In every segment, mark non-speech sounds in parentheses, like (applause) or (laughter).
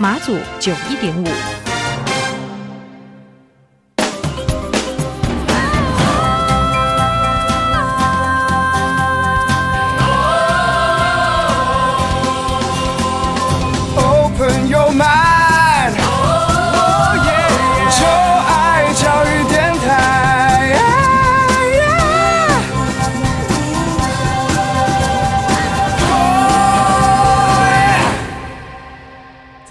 马祖九一点五。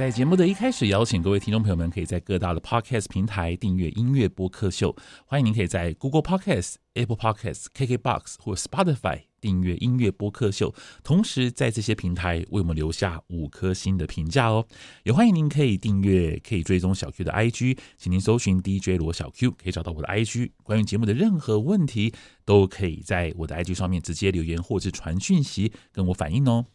在节目的一开始，邀请各位听众朋友们，可以在各大的 Podcast 平台订阅音乐播客秀。欢迎您可以在 Google Podcast、Apple Podcast、KKBox 或 Spotify 订阅音乐播客秀，同时在这些平台为我们留下五颗星的评价哦。也欢迎您可以订阅，可以追踪小 Q 的 IG，请您搜寻 DJ 罗小 Q，可以找到我的 IG。关于节目的任何问题，都可以在我的 IG 上面直接留言或者传讯息跟我反映哦。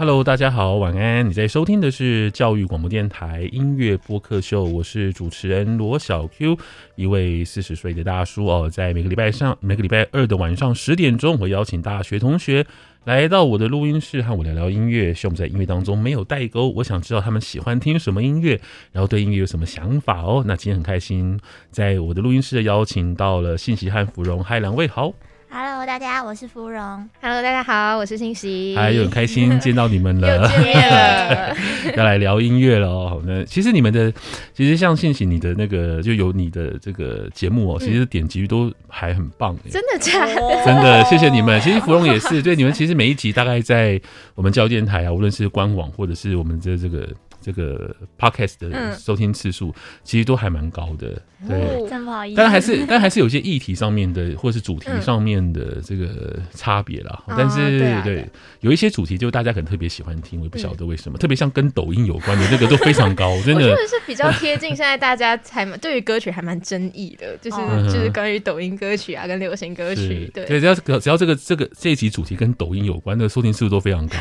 Hello，大家好，晚安。你在收听的是教育广播电台音乐播客秀，我是主持人罗小 Q，一位四十岁的大叔哦。在每个礼拜上，每个礼拜二的晚上十点钟，我邀请大学同学来到我的录音室和我聊聊音乐，希望我们在音乐当中没有代沟。我想知道他们喜欢听什么音乐，然后对音乐有什么想法哦。那今天很开心，在我的录音室邀请到了信息和芙蓉，嗨，两位好。Hello，大家，我是芙蓉。Hello，大家好，我是欣喜。还有很开心 (laughs) 见到你们了，又见面了，(laughs) 要来聊音乐了哦。那其实你们的，其实像信息，你的那个就有你的这个节目哦，其实点击率都还很棒。真的假的？真的，谢谢你们。其实芙蓉也是，对你们，其实每一集大概在我们交电台啊，无论是官网或者是我们的这个。这个 podcast 的收听次数其实都还蛮高的，对，真不好意思。但还是，(laughs) 但还是有些议题上面的，或是主题上面的这个差别啦。但是，对，有一些主题就大家可能特别喜欢听，我也不晓得为什么。特别像跟抖音有关的那个都非常高，(laughs) 真的。我觉得是比较贴近现在大家还蛮对于歌曲还蛮争议的，(laughs) 就是就是关于抖音歌曲啊跟流行歌曲，对，只要只要这个这个这一集主题跟抖音有关的收听次数都非常高，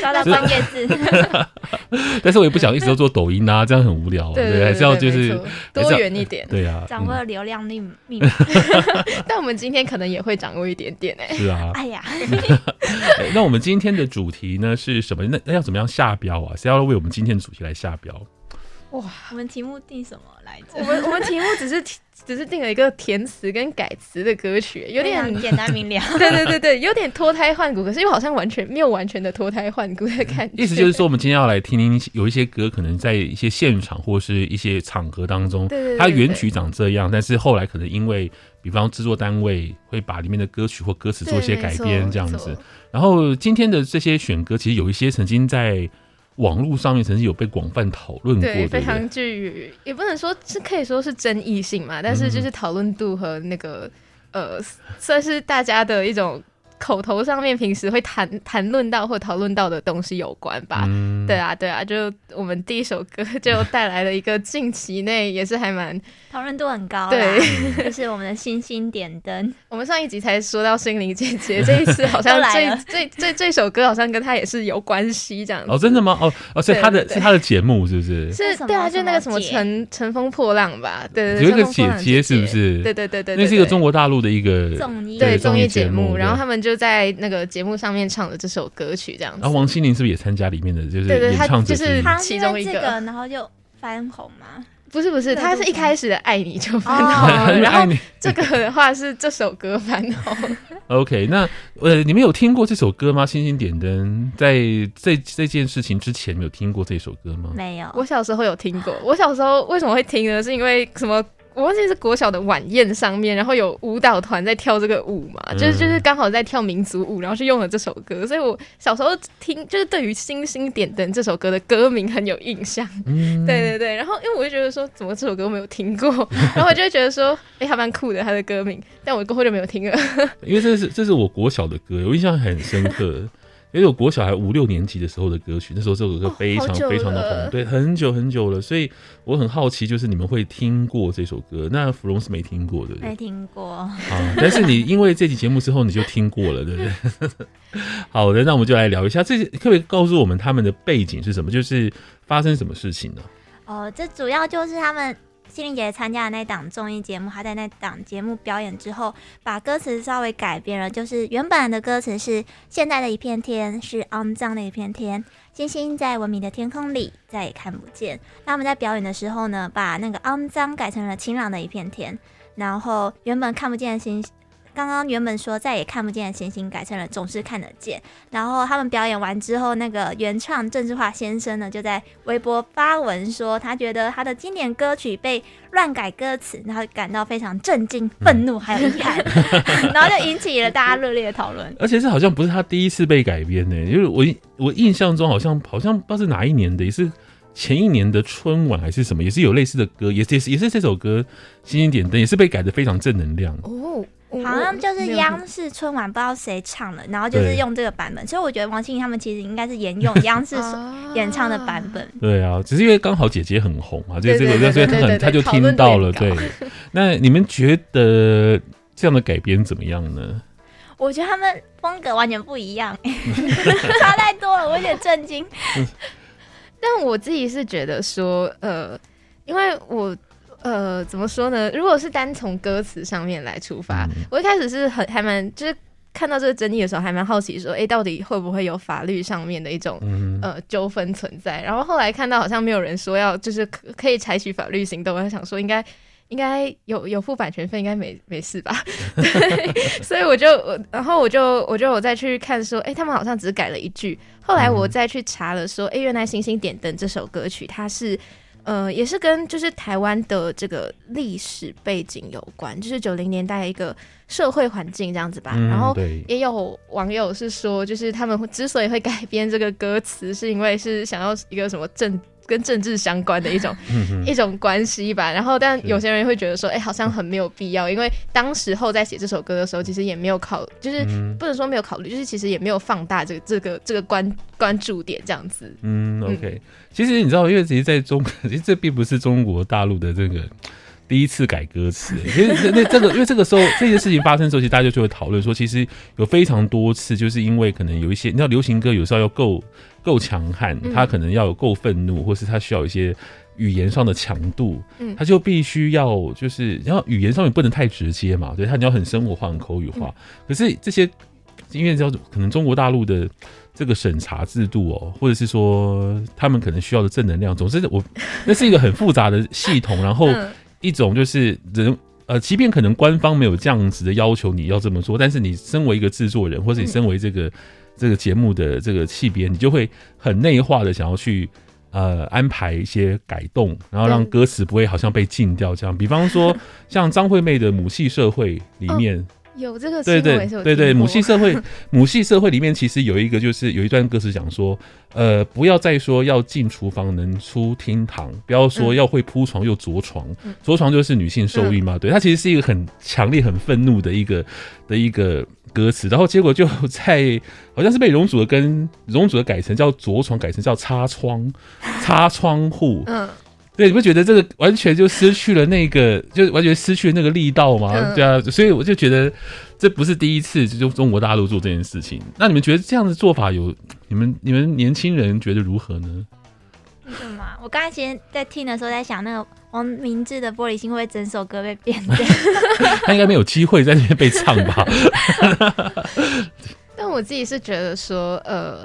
刷到关键字。但是我也不。想一直都做抖音啊，这样很无聊。对，还是要就是多元一点。对啊，掌握流量密密码。(laughs) 但我们今天可能也会掌握一点点哎。是啊。哎呀，(laughs) 那我们今天的主题呢是什么？那那要怎么样下标啊？谁要为我们今天的主题来下标？哇，我们题目定什么来着？我们我们题目只是只是定了一个填词跟改词的歌曲，有点简单明了。(laughs) 对对对对，有点脱胎换骨，可是又好像完全没有完全的脱胎换骨的感觉。意思就是说，我们今天要来听听有一些歌，可能在一些现场或是一些场合当中，它原曲长这样，但是后来可能因为，比方制作单位会把里面的歌曲或歌词做一些改编这样子。然后今天的这些选歌，其实有一些曾经在。网络上面曾经有被广泛讨论过，对，非常具，也不能说是可以说是争议性嘛，但是就是讨论度和那个呃，算是大家的一种。口头上面平时会谈谈论到或讨论到的东西有关吧？嗯、对啊，对啊，就我们第一首歌 (laughs) 就带来了一个近期内也是还蛮讨论度很高，对，(laughs) 就是我们的星星点灯。(laughs) 我们上一集才说到心灵姐姐，这一次好像这这这这首歌好像跟她也是有关系这样子。哦，真的吗？哦哦，所以她的是她的节目是不是？是，对啊，就那个什么乘乘风破浪吧？对对，有一个姐姐是不是？对对对对，那是一个中国大陆的一个综艺对综艺节目，然后他们就。就在那个节目上面唱的这首歌曲，这样子。然后王心凌是不是也参加里面的？就是演唱者，就是其中一个。然后就翻红吗？不是不是，他是一开始的爱你就翻红，然后这个的话是这首歌翻红。(laughs) OK，那呃，你们有听过这首歌吗？星星点灯，在这这件事情之前，没有听过这首歌吗？没有。我小时候有听过。我小时候为什么会听呢？是因为什么？我忘记是国小的晚宴上面，然后有舞蹈团在跳这个舞嘛，嗯、就是就是刚好在跳民族舞，然后是用了这首歌，所以我小时候听就是对于《星星点灯》这首歌的歌名很有印象。嗯、(laughs) 对对对，然后因为我就觉得说，怎么这首歌我没有听过，(laughs) 然后我就会觉得说，哎、欸，还蛮酷的，它的歌名，但我过后就没有听了。(laughs) 因为这是这是我国小的歌，我印象很深刻。因为我国小孩五六年级的时候的歌曲，那时候这首歌非常非常的红，对，很久很久了，所以我很好奇，就是你们会听过这首歌？那芙蓉是没听过的，没听过啊。但是你因为这期节目之后，你就听过了，对不对？(laughs) 好的，那我们就来聊一下，这些可不可以告诉我们他们的背景是什么？就是发生什么事情呢？哦，这主要就是他们。心灵姐参加的那档综艺节目，她在那档节目表演之后，把歌词稍微改变了，就是原本的歌词是“现在的一片天是肮脏的一片天，星星在文明的天空里再也看不见”。那我们在表演的时候呢，把那个肮脏改成了晴朗的一片天，然后原本看不见的星星。刚刚原本说再也看不见的星星，改成了总是看得见。然后他们表演完之后，那个原唱郑智化先生呢，就在微博发文说，他觉得他的经典歌曲被乱改歌词，然后感到非常震惊、愤怒还有遗憾，然后就引起了大家热烈的讨论。而且这好像不是他第一次被改编呢，因为我我印象中好像好像不知道是哪一年的，也是前一年的春晚还是什么，也是有类似的歌，也是也是也是这首歌《星星点灯》也是被改的非常正能量哦。好像就是央视春晚不知道谁唱的，然后就是用这个版本，所以我觉得王心凌他们其实应该是沿用央 (laughs) 视演唱的版本。对啊，只是因为刚好姐姐很红啊，就这个，所以他很他就听到了。对，(laughs) 那你们觉得这样的改编怎么样呢？我觉得他们风格完全不一样，(laughs) 差太多了，我有点震惊。但我自己是觉得说，呃，因为我。呃，怎么说呢？如果是单从歌词上面来出发，嗯、我一开始是很还蛮，就是看到这个争议的时候，还蛮好奇说，哎、欸，到底会不会有法律上面的一种、嗯、呃纠纷存在？然后后来看到好像没有人说要，就是可可以采取法律行动，我想说应该应该有有付版权费，应该没没事吧？(laughs) 对，所以我就，然后我就我就我再去看说，哎、欸，他们好像只改了一句。后来我再去查了说，哎、欸，原来《星星点灯》这首歌曲它是。呃，也是跟就是台湾的这个历史背景有关，就是九零年代一个社会环境这样子吧。嗯、然后也有网友是说，就是他们之所以会改编这个歌词，是因为是想要一个什么政。跟政治相关的一种一种关系吧，然后但有些人会觉得说，哎、欸，好像很没有必要，因为当时候在写这首歌的时候，其实也没有考，就是不能说没有考虑，就是其实也没有放大这个这个这个关关注点这样子。嗯，OK，嗯。其实你知道，因为其实在中，(laughs) 其实这并不是中国大陆的这个。第一次改歌词，其实那这个，因为这个时候这件事情发生的时候，其实大家就会讨论说，其实有非常多次，就是因为可能有一些，你知道，流行歌有时候要够够强悍，它可能要有够愤怒，或是它需要一些语言上的强度，它就必须要就是，然后语言上面不能太直接嘛，对，它你要很生活化、很口语化。可是这些因为叫可能中国大陆的这个审查制度哦，或者是说他们可能需要的正能量，总之我那是一个很复杂的系统，然后。一种就是人呃，即便可能官方没有这样子的要求你要这么做，但是你身为一个制作人，或者你身为这个、嗯、这个节目的这个气编，你就会很内化的想要去呃安排一些改动，然后让歌词不会好像被禁掉这样。比方说像张惠妹的《母系社会》里面。哦有这个对对对对，母系社会，(laughs) 母系社会里面其实有一个，就是有一段歌词讲说，呃，不要再说要进厨房能出厅堂，不要说要会铺床又着床，着床就是女性受孕嘛，对，它其实是一个很强烈、很愤怒的一个的一个歌词，然后结果就在好像是被容祖儿跟容祖儿改成叫着床，改成叫擦窗，擦窗户，嗯。对，你不觉得这个完全就失去了那个，就完全失去了那个力道吗？嗯、对啊，所以我就觉得这不是第一次就中国大陆做这件事情。那你们觉得这样的做法有你们你们年轻人觉得如何呢？为什么？我刚才其实在听的时候在想，那个王明志的《玻璃心》会不会整首歌被变掉？(laughs) 他应该没有机会在那边被唱吧？(laughs) (laughs) 但我自己是觉得说，呃。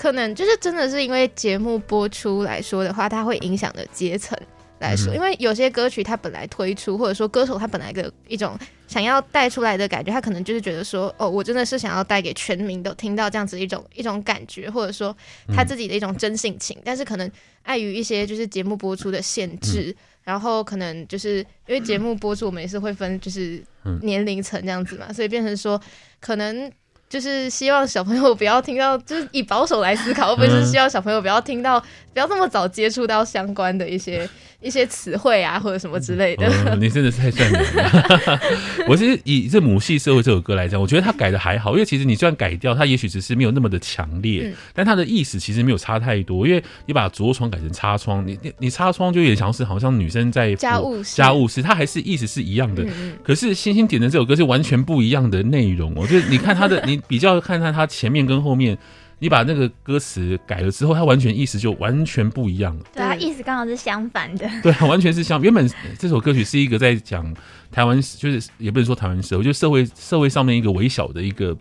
可能就是真的是因为节目播出来说的话，它会影响的阶层来说，因为有些歌曲它本来推出，或者说歌手他本来的一种想要带出来的感觉，他可能就是觉得说，哦，我真的是想要带给全民都听到这样子一种一种感觉，或者说他自己的一种真性情，但是可能碍于一些就是节目播出的限制。然后可能就是因为节目播出，我们也是会分就是年龄层这样子嘛，嗯、所以变成说可能。就是希望小朋友不要听到，就是以保守来思考，会不会是希望小朋友不要听到，不要这么早接触到相关的一些 (laughs) 一些词汇啊，或者什么之类的。哦、你真的是太善良了。(laughs) 我其实以这母系社会这首歌来讲，我觉得他改的还好，因为其实你就算改掉，它也许只是没有那么的强烈，嗯、但它的意思其实没有差太多。因为你把着床改成擦窗，你你你擦窗就有点像是好像女生在家务，家务事，它还是意思是一样的。嗯、可是星星点的这首歌是完全不一样的内容。我觉得你看他的 (laughs) 你。比较看看它前面跟后面，你把那个歌词改了之后，它完全意思就完全不一样了。对，它意思刚好是相反的。(laughs) 对，完全是相。原本这首歌曲是一个在讲台湾，就是也不能说台湾社会，就社会社会上面一个微小的一个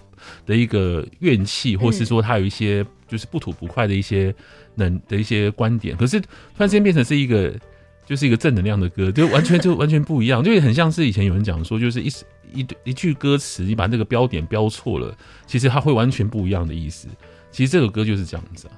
的一个怨气，或是说它有一些就是不吐不快的一些能的一些观点。可是突然之间变成是一个。就是一个正能量的歌，就完全就完全不一样，就很像是以前有人讲说，就是一一一句歌词，你把那个标点标错了，其实它会完全不一样的意思。其实这首歌就是这样子啊，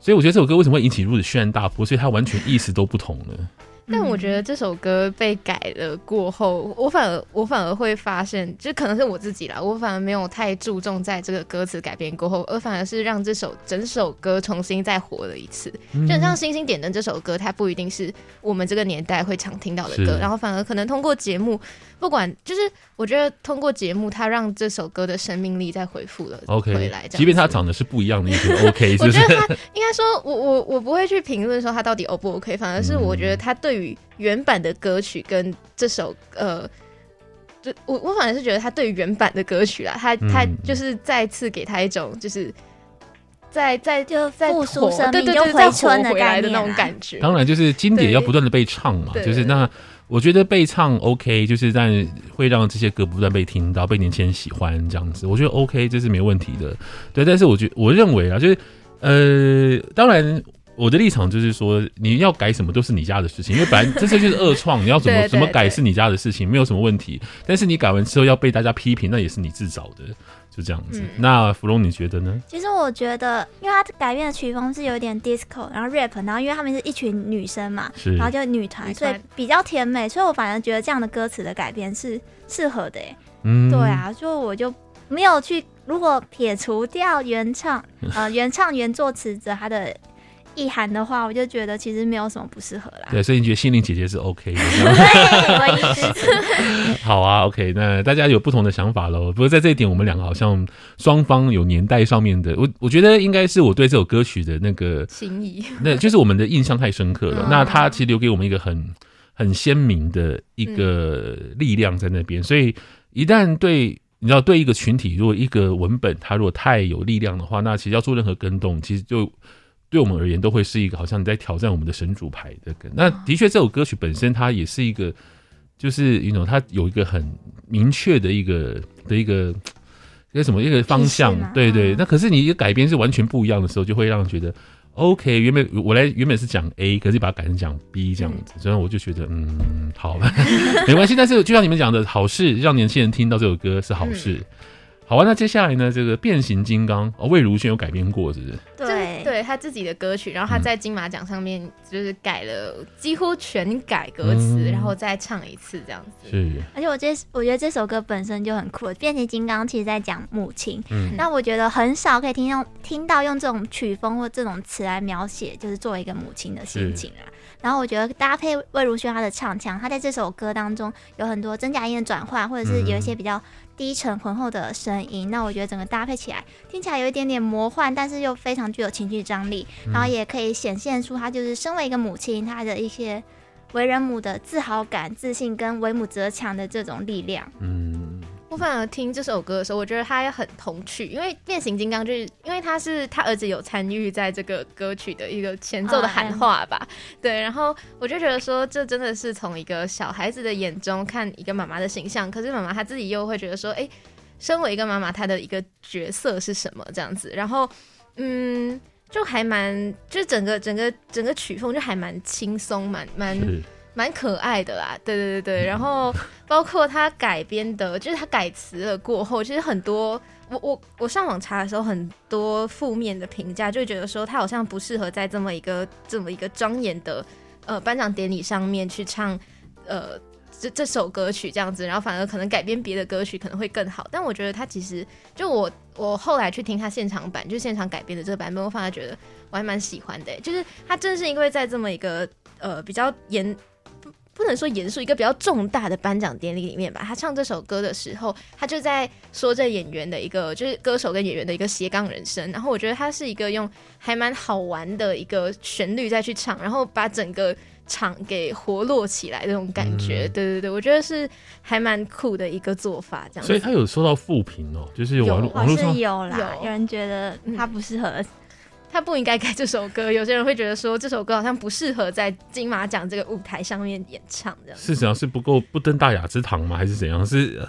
所以我觉得这首歌为什么会引起如此轩然大波，所以它完全意思都不同了。但我觉得这首歌被改了过后，我反而我反而会发现，就可能是我自己啦，我反而没有太注重在这个歌词改编过后，而反而是让这首整首歌重新再活了一次。就像《星星点灯》这首歌，它不一定是我们这个年代会常听到的歌，然后反而可能通过节目，不管就是我觉得通过节目，他让这首歌的生命力再恢复了回来。即便他长得是不一样的，也是 OK。(laughs) 我觉得他 (laughs) 应该说，我我我不会去评论说他到底 O 不 OK，反而是我觉得他对于。原版的歌曲跟这首呃，就我我反而是觉得他对于原版的歌曲啦，他他就是再次给他一种就是在在就在复苏生命又回春回来的那种感觉。当然，就是经典要不断的被唱嘛，就是那我觉得被唱 OK，就是但会让这些歌不断被听到，被年轻人喜欢这样子，我觉得 OK，这是没问题的。对，但是我觉得我认为啊，就是呃，当然。我的立场就是说，你要改什么都是你家的事情，因为本来 (laughs) 这些就是恶创，你要怎么怎么改是你家的事情，没有什么问题。但是你改完之后要被大家批评，那也是你自找的，就这样子。嗯、那芙蓉你觉得呢？其实我觉得，因为他改变的曲风是有点 disco，然后 rap，然后因为他们是一群女生嘛，是然后就女团，所以比较甜美，所以我反而觉得这样的歌词的改编是适合的。嗯，对啊，所以我就没有去，如果撇除掉原唱，(laughs) 呃，原唱原作词者他的。意涵的话，我就觉得其实没有什么不适合啦。对，所以你觉得心灵姐姐是 OK 的？(laughs) 好啊，OK，那大家有不同的想法喽。不过在这一点，我们两个好像双方有年代上面的，我我觉得应该是我对这首歌曲的那个心意，那就是我们的印象太深刻了。那它其实留给我们一个很很鲜明的一个力量在那边。嗯、所以一旦对你知道，对一个群体，如果一个文本它如果太有力量的话，那其实要做任何更动，其实就。对我们而言，都会是一个好像你在挑战我们的神主牌的歌。那的确，这首歌曲本身它也是一个，就是一种它有一个很明确的一个的一个一个什么一个方向。对对。那可是你一个改编是完全不一样的时候，就会让人觉得 OK。原本我来原本是讲 A，可是把它改成讲 B 这样子，所以我就觉得嗯，好吧，(laughs) 没关系。但是就像你们讲的，好事让年轻人听到这首歌是好事。好啊，那接下来呢？这个变形金刚哦，魏如萱有改编过，是不是？对，对他自己的歌曲，然后他在金马奖上面就是改了几乎全改歌词，嗯、然后再唱一次这样子。是，而且我这我觉得这首歌本身就很酷。变形金刚其实在讲母亲，嗯，那我觉得很少可以听用听到用这种曲风或这种词来描写，就是作为一个母亲的心情啊。然后我觉得搭配魏如萱她的唱腔，她在这首歌当中有很多真假音的转换，或者是有一些比较。低沉浑厚的声音，那我觉得整个搭配起来听起来有一点点魔幻，但是又非常具有情绪张力，然后也可以显现出她就是身为一个母亲，她的一些为人母的自豪感、自信跟为母则强的这种力量。嗯。我反而听这首歌的时候，我觉得他也很童趣，因为变形金刚就是因为他是他儿子有参与在这个歌曲的一个前奏的喊话吧，对，然后我就觉得说，这真的是从一个小孩子的眼中看一个妈妈的形象，可是妈妈她自己又会觉得说，哎，身为一个妈妈，她的一个角色是什么这样子，然后嗯，就还蛮，就整个整个整个曲风就还蛮轻松，蛮蛮。蛮可爱的啦，对对对对，然后包括他改编的，就是他改词了过后，其实很多我我我上网查的时候，很多负面的评价，就觉得说他好像不适合在这么一个这么一个庄严的呃颁奖典礼上面去唱呃这这首歌曲这样子，然后反而可能改编别的歌曲可能会更好。但我觉得他其实就我我后来去听他现场版，就现场改编的这个版本，我反而觉得我还蛮喜欢的。就是他正是因为在这么一个呃比较严。不能说严肃，一个比较重大的颁奖典礼里面吧，他唱这首歌的时候，他就在说这演员的一个，就是歌手跟演员的一个斜杠人生。然后我觉得他是一个用还蛮好玩的一个旋律再去唱，然后把整个场给活络起来的那种感觉。嗯、对对对，我觉得是还蛮酷的一个做法，这样。所以他有收到负评哦，就是网络网络上有啦，有，有人觉得他不适合。他不应该改这首歌，(laughs) 有些人会觉得说这首歌好像不适合在金马奖这个舞台上面演唱，这样。事实上是不够不登大雅之堂吗？还是怎样？是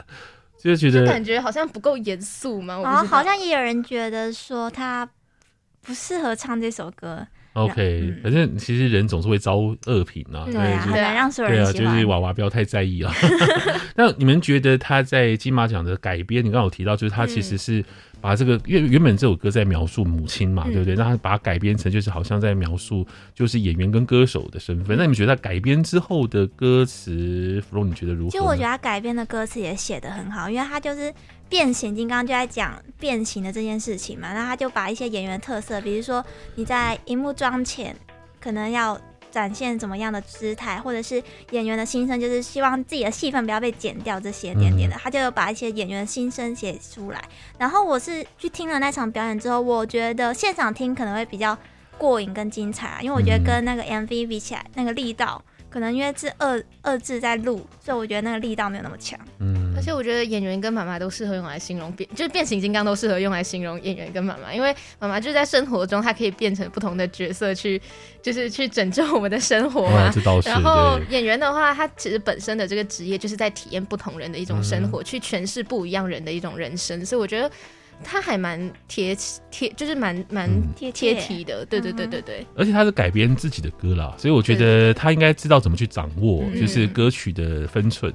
就是觉得就感觉好像不够严肃吗？哦，好像也有人觉得说他不适合唱这首歌。OK，反正其实人总是会遭恶评啊，对啊，很难让所有人。对啊，就是娃娃不要太在意啊。那你们觉得他在金马奖的改编？你刚刚有提到，就是他其实是。嗯把这个原原本这首歌在描述母亲嘛，嗯、对不对？那他把它改编成就是好像在描述就是演员跟歌手的身份。嗯、那你们觉得他改编之后的歌词，芙蓉你觉得如何？其实我觉得他改编的歌词也写得很好，因为他就是变形金刚就在讲变形的这件事情嘛。那他就把一些演员的特色，比如说你在荧幕妆前可能要。展现怎么样的姿态，或者是演员的心声，就是希望自己的戏份不要被剪掉，这些点点的，他就有把一些演员的心声写出来。然后我是去听了那场表演之后，我觉得现场听可能会比较过瘾跟精彩啊，因为我觉得跟那个 MV 比起来，那个力道。可能因为是二二字在录，所以我觉得那个力道没有那么强。嗯，而且我觉得演员跟妈妈都适合用来形容变，就是变形金刚都适合用来形容演员跟妈妈，因为妈妈就是在生活中，她可以变成不同的角色去，就是去拯救我们的生活嘛。哦、然后演员的话，他其实本身的这个职业就是在体验不同人的一种生活，嗯、去诠释不一样人的一种人生，所以我觉得。他还蛮贴贴，就是蛮蛮贴贴题的，对对对对对。而且他是改编自己的歌啦，所以我觉得他应该知道怎么去掌握，就是歌曲的分寸。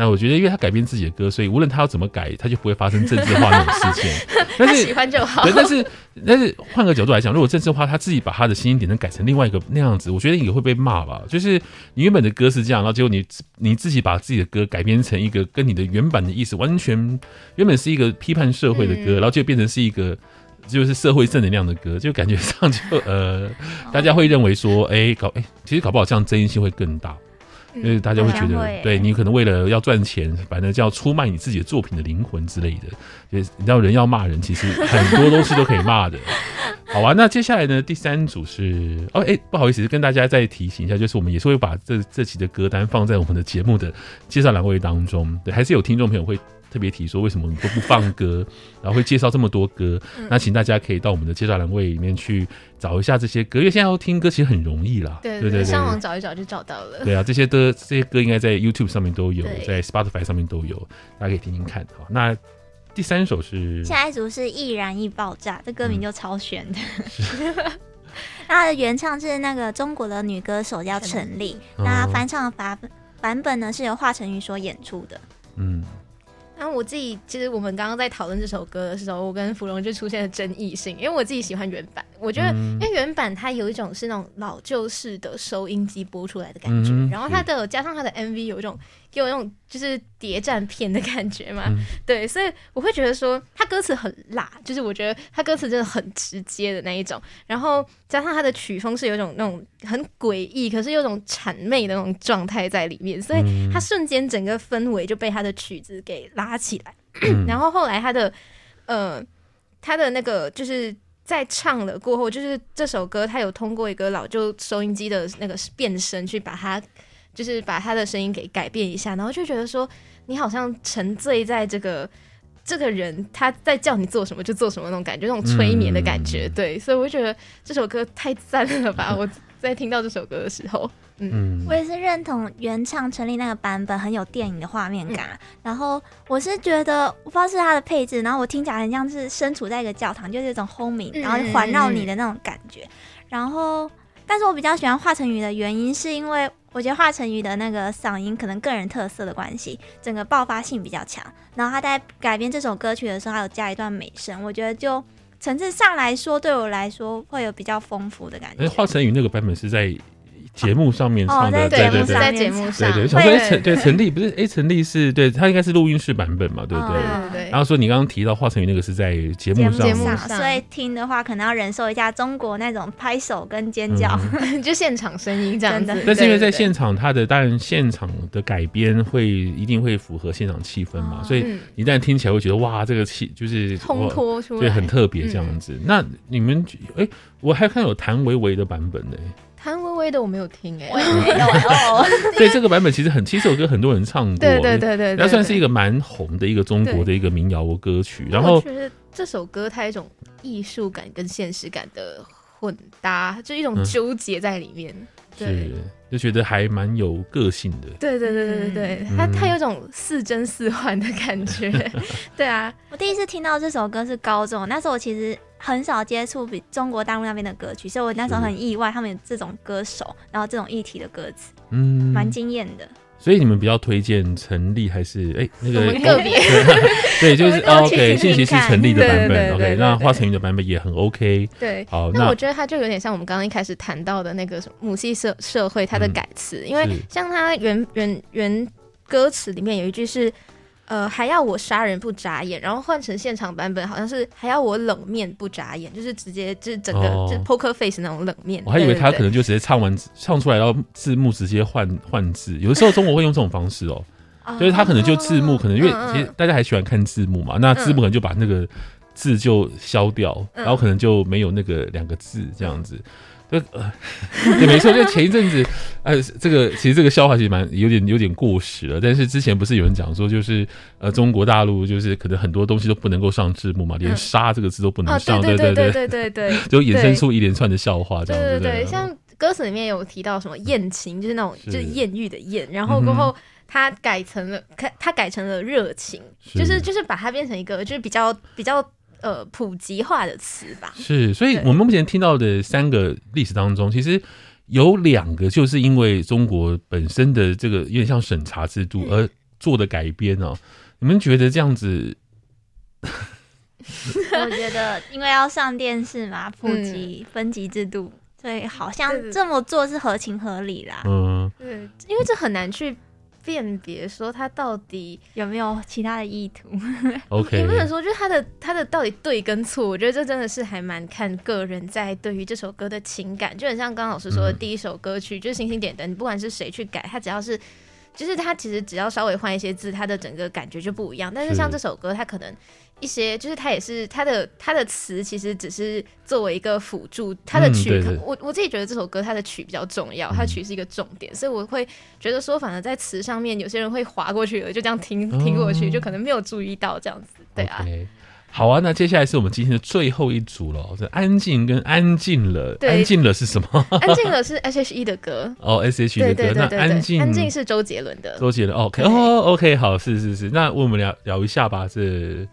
嗯、那我觉得，因为他改变自己的歌，所以无论他要怎么改，他就不会发生政治化那种事情。(laughs) 但是喜欢就好。对但是但是换个角度来讲，如果政治化，他自己把他的心音点能改成另外一个那样子，我觉得也会被骂吧。就是你原本的歌是这样，然后结果你你自己把自己的歌改编成一个跟你的原版的意思完全原本是一个批判社会的歌，嗯、然后。就变成是一个就是社会正能量的歌，就感觉上就呃，(laughs) 大家会认为说，哎、欸，搞哎、欸，其实搞不好这样争议性会更大，因为大家会觉得，对你可能为了要赚钱，反正就要出卖你自己的作品的灵魂之类的。就是你知道，人要骂人，其实很多东西都可以骂的。(laughs) 好啊，那接下来呢，第三组是哦，哎、欸，不好意思，跟大家再提醒一下，就是我们也是会把这这期的歌单放在我们的节目的介绍栏位当中，对，还是有听众朋友会。特别提说，为什么都不放歌，(laughs) 然后会介绍这么多歌？嗯、那请大家可以到我们的介绍栏位里面去找一下这些歌，因为现在要听歌其实很容易啦。对对对，上网找一找就找到了。对啊，这些的这些歌应该在 YouTube 上面都有，在 Spotify 上面都有，大家可以听听看。好，那第三首是下一组是易燃易爆炸，这歌名就超悬的。(laughs) 它的原唱是那个中国的女歌手叫陈丽，嗯、那翻唱的版版本呢是由华晨宇所演出的。嗯。然后我自己其实我们刚刚在讨论这首歌的时候，我跟芙蓉就出现了争议性，因为我自己喜欢原版，我觉得因为原版它有一种是那种老旧式的收音机播出来的感觉，然后它的加上它的 MV 有一种。给我那种就是谍战片的感觉嘛，嗯、对，所以我会觉得说它歌词很辣，就是我觉得它歌词真的很直接的那一种，然后加上它的曲风是有一种那种很诡异，可是有种谄媚的那种状态在里面，所以他瞬间整个氛围就被他的曲子给拉起来，嗯、然后后来他的呃他的那个就是在唱了过后，就是这首歌他有通过一个老旧收音机的那个变声去把它。就是把他的声音给改变一下，然后就觉得说你好像沉醉在这个这个人他在叫你做什么就做什么那种感觉，那种催眠的感觉。嗯、对，所以我觉得这首歌太赞了吧！我在听到这首歌的时候，嗯，我也是认同原唱陈立那个版本很有电影的画面感。嗯、然后我是觉得我不知道是它的配置，然后我听起来很像是身处在一个教堂，就是一种 homing，然后环绕你的那种感觉。嗯、然后，但是我比较喜欢华晨宇的原因是因为。我觉得华晨宇的那个嗓音可能个人特色的关系，整个爆发性比较强。然后他在改编这首歌曲的时候，还有加一段美声，我觉得就层次上来说，对我来说会有比较丰富的感觉。华晨宇那个版本是在节目上面唱的，哦、对对对，在节目上，对对。想说哎，陈对陈丽不是哎，陈丽是对他应该是录音室版本嘛，对不对？哦、对对。然后说你刚刚提到华晨宇那个是在节目上，节目上，所以听的话可能要忍受一下中国那种拍手跟尖叫，嗯、(laughs) 就现场声音这样子。但是因为在现场，他的当然现场的改编会一定会符合现场气氛嘛，哦、所以一旦听起来会觉得哇，这个气就是烘托出来，对，很特别这样子。嗯、那你们哎，我还看有谭维维的版本呢。谭维维的我没有听哎、欸，我也没有哦。(laughs) 对，这个版本其实很，其实这首歌很多人唱过，对对对对，它算是一个蛮红的一个中国的一个民谣歌曲。然后我觉得这首歌它有一种艺术感跟现实感的混搭，就一种纠结在里面。嗯、对是，就觉得还蛮有个性的。对对对对对对，它它有种似真似幻的感觉。(laughs) 对啊，我第一次听到这首歌是高中，那时候我其实。很少接触比中国大陆那边的歌曲，所以我那时候很意外，他们有这种歌手，然后这种议题的歌词，嗯，蛮惊艳的。所以你们比较推荐陈立还是哎、欸、那个个别？对，就是 (laughs) OK，信息是陈立的版本，OK，那华晨宇的版本也很 OK。对，好，那我觉得他就有点像我们刚刚一开始谈到的那个母系社社会，它的改词，嗯、因为像他原原原歌词里面有一句是。呃，还要我杀人不眨眼，然后换成现场版本，好像是还要我冷面不眨眼，就是直接就是整个、哦、就 poker face 那种冷面。我还以为他可能就直接唱完唱出来，然后字幕直接换换字。有的时候中国会用这种方式哦，就是他可能就字幕，可能因为其实大家还喜欢看字幕嘛，那字幕可能就把那个字就消掉，然后可能就没有那个两个字这样子。对，呃，(laughs) 对，没错，就前一阵子，呃，这个其实这个笑话其实蛮有点有点过时了。但是之前不是有人讲说，就是呃，中国大陆就是可能很多东西都不能够上字幕嘛，连“杀”这个字都不能上，对对对对对对，(laughs) 就衍生出一连串的笑话，这样子。对对对，像歌词里面有提到什么艳情，就是那种就是艳遇的艳，然后过后他改成了，他改成了热情，就是就是把它变成一个就是比较比较。呃，普及化的词吧。是，所以我们目前听到的三个历史当中，其实有两个就是因为中国本身的这个有点像审查制度而做的改编哦。你们觉得这样子？(laughs) 我觉得，因为要上电视嘛，普及分级制度，所以好像这么做是合情合理啦。嗯，对，因为这很难去。辨别说他到底有没有其他的意图？(laughs) OK，也不能说，就是他的他的到底对跟错，我觉得这真的是还蛮看个人在对于这首歌的情感，就很像刚刚老师说的第一首歌曲，嗯、就是星星点灯，不管是谁去改，他只要是，就是他其实只要稍微换一些字，他的整个感觉就不一样。但是像这首歌，他可能。一些就是他也是他的他的词其实只是作为一个辅助，他的曲，嗯、我我自己觉得这首歌它的曲比较重要，它的曲是一个重点，嗯、所以我会觉得说，反而在词上面有些人会划过去了，就这样听听过去，就可能没有注意到这样子，对啊。Okay. 好啊，那接下来是我们今天的最后一组了，这安静跟安静了，安静了是什么？安静了是 (laughs) S H E 的歌哦，S H E 的歌，对对对对，那安静安静是周杰伦的，周杰伦 OK 哦，OK 好，是是是，那我们聊聊一下吧，是。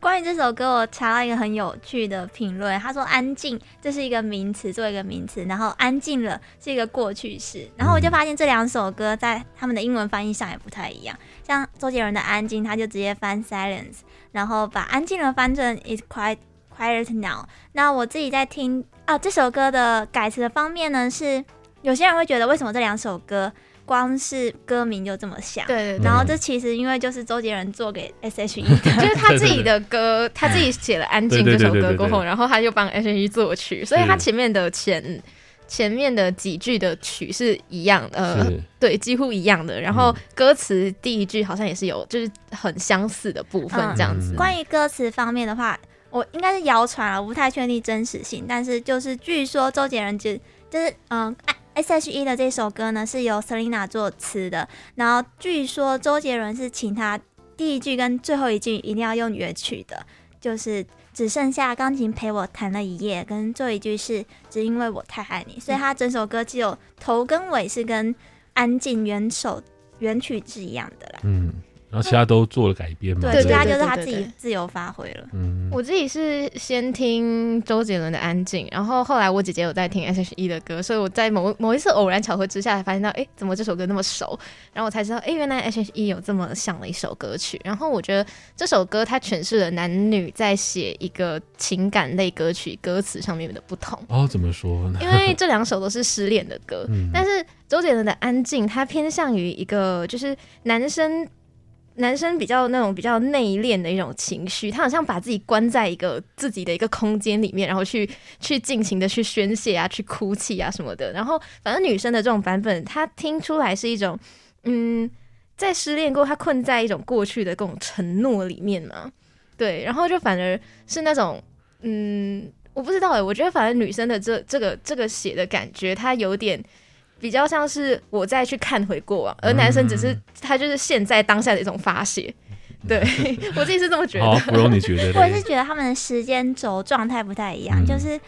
关于这首歌，我查到一个很有趣的评论。他说：“安静，这是一个名词，做一个名词。然后安静了是一个过去式。然后我就发现这两首歌在他们的英文翻译上也不太一样。像周杰伦的《安静》，他就直接翻 silence，然后把安静了翻成 “is quite quiet now。那我自己在听啊，这首歌的改词的方面呢，是有些人会觉得为什么这两首歌？”光是歌名就这么像，对对对，然后这其实因为就是周杰伦做给 S H E 的，(laughs) 就是他自己的歌，(laughs) 他自己写了《安静》这首歌过后，然后他就帮 S H E 作曲，所以他前面的前前面的几句的曲是一样，呃，对，几乎一样的。然后歌词第一句好像也是有，就是很相似的部分这样子。关于歌词方面的话，我应该是谣传了，我不太确定真实性，但是就是据说周杰伦就就是嗯。S.H.E 的这首歌呢，是由 Selina 作词的，然后据说周杰伦是请他第一句跟最后一句一定要用原曲的，就是只剩下钢琴陪我弹了一夜，跟最后一句是只因为我太爱你，所以他整首歌只有头跟尾是跟安静原首原曲是一样的啦。嗯然后其他都做了改编嘛。对，对其他就是他自己自由发挥了。嗯，我自己是先听周杰伦的《安静》，然后后来我姐姐有在听 S.H.E 的歌，所以我在某某一次偶然巧合之下，才发现到，哎，怎么这首歌那么熟？然后我才知道，哎，原来 S.H.E 有这么像的一首歌曲。然后我觉得这首歌它诠释了男女在写一个情感类歌曲歌词上面的不同。哦，怎么说呢？(laughs) 因为这两首都是失恋的歌，嗯但是周杰伦的《安静》它偏向于一个就是男生。男生比较那种比较内敛的一种情绪，他好像把自己关在一个自己的一个空间里面，然后去去尽情的去宣泄啊，去哭泣啊什么的。然后反正女生的这种版本，她听出来是一种，嗯，在失恋过，她困在一种过去的各种承诺里面嘛。对，然后就反而是那种，嗯，我不知道哎，我觉得反正女生的这这个这个写的感觉，她有点。比较像是我再去看回过往，而男生只是他就是现在当下的一种发泄。(laughs) 对我自己是这么觉得。好，不容你觉得？(laughs) 我也是觉得他们的时间轴状态不太一样，嗯、就是《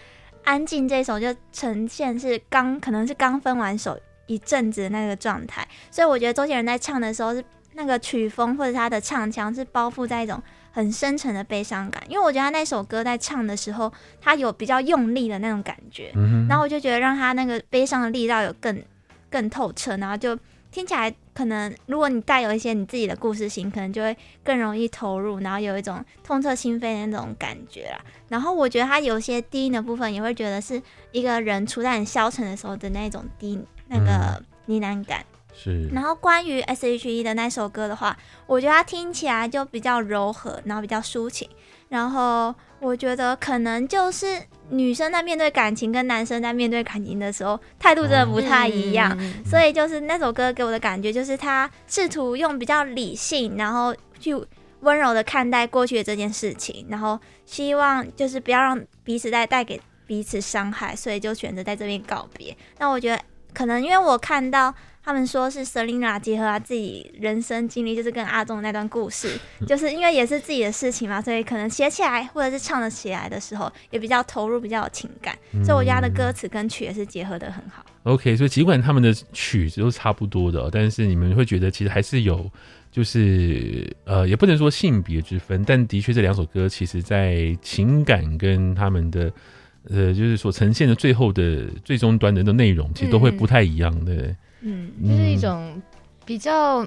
安静》这首就呈现是刚可能是刚分完手一阵子的那个状态，所以我觉得周杰伦在唱的时候是那个曲风或者他的唱腔是包覆在一种很深沉的悲伤感，因为我觉得他那首歌在唱的时候，他有比较用力的那种感觉，嗯、然后我就觉得让他那个悲伤的力道有更。更透彻，然后就听起来可能，如果你带有一些你自己的故事性，可能就会更容易投入，然后有一种痛彻心扉的那种感觉啦。然后我觉得他有些低音的部分，也会觉得是一个人处在很消沉的时候的那种低那个呢喃感。嗯、是。然后关于 S.H.E 的那首歌的话，我觉得它听起来就比较柔和，然后比较抒情。然后我觉得可能就是。女生在面对感情跟男生在面对感情的时候，态度真的不太一样。嗯、所以就是那首歌给我的感觉，就是他试图用比较理性，然后去温柔的看待过去的这件事情，然后希望就是不要让彼此再带给彼此伤害，所以就选择在这边告别。那我觉得可能因为我看到。他们说是 Selina 结合他自己人生经历，就是跟阿忠那段故事，(laughs) 就是因为也是自己的事情嘛，所以可能写起来或者是唱的起来的时候，也比较投入，比较有情感。所以我觉得他的歌词跟曲也是结合的很好。OK，所以尽管他们的曲子都差不多的，但是你们会觉得其实还是有，就是呃，也不能说性别之分，但的确这两首歌其实在情感跟他们的呃，就是所呈现的最后的最终端的那内容，其实都会不太一样的。嗯嗯，就是一种比较，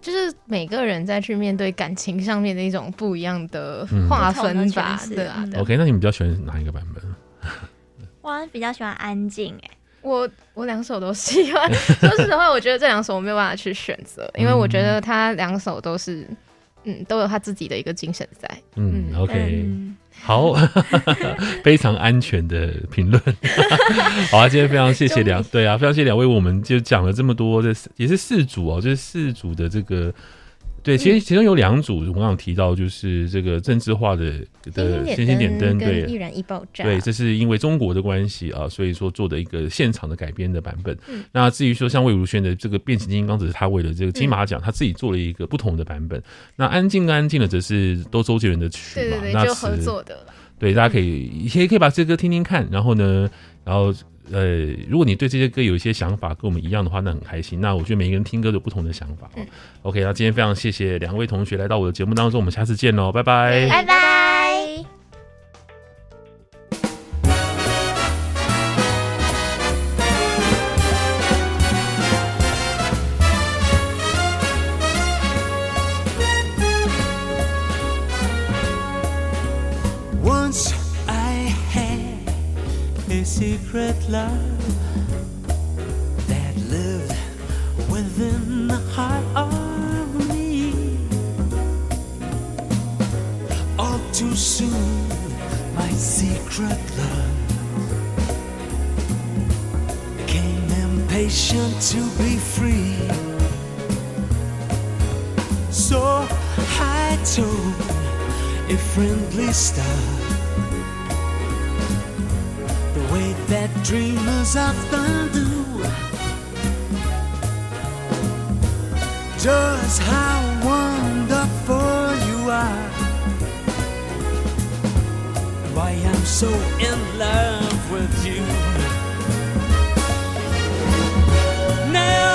就是每个人在去面对感情上面的一种不一样的划分吧，对啊。OK，那你们比较喜欢哪一个版本？我比较喜欢安静，哎，我我两首都喜欢。(laughs) 说实话，我觉得这两首我没有办法去选择，因为我觉得他两首都是，嗯，都有他自己的一个精神在。嗯，OK。好，(laughs) 非常安全的评论。(laughs) 好啊，今天非常谢谢两对啊，非常谢谢两位，我们就讲了这么多的，也是四组哦，就是四组的这个。对，其实其中有两组，我刚刚提到，就是这个政治化的的星星点灯，对，易燃易爆炸，对，这是因为中国的关系啊，所以说做的一个现场的改编的版本。嗯、那至于说像魏如萱的这个变形金刚，只是他为了这个金马奖，他自己做了一个不同的版本。嗯、那安静安静的，则是都周杰伦的曲嘛，对对对，那就合作的。对，大家可以也可以把这歌听听看，然后呢，然后。呃，如果你对这些歌有一些想法跟我们一样的话，那很开心。那我觉得每一个人听歌都有不同的想法哦。嗯、OK，那今天非常谢谢两位同学来到我的节目当中，我们下次见喽，拜拜，拜拜。secret love that lived within the heart of me. All too soon, my secret love came impatient to be free. So I told a friendly star way that dreamers often do. Just how wonderful you are. Why I'm so in love with you. Now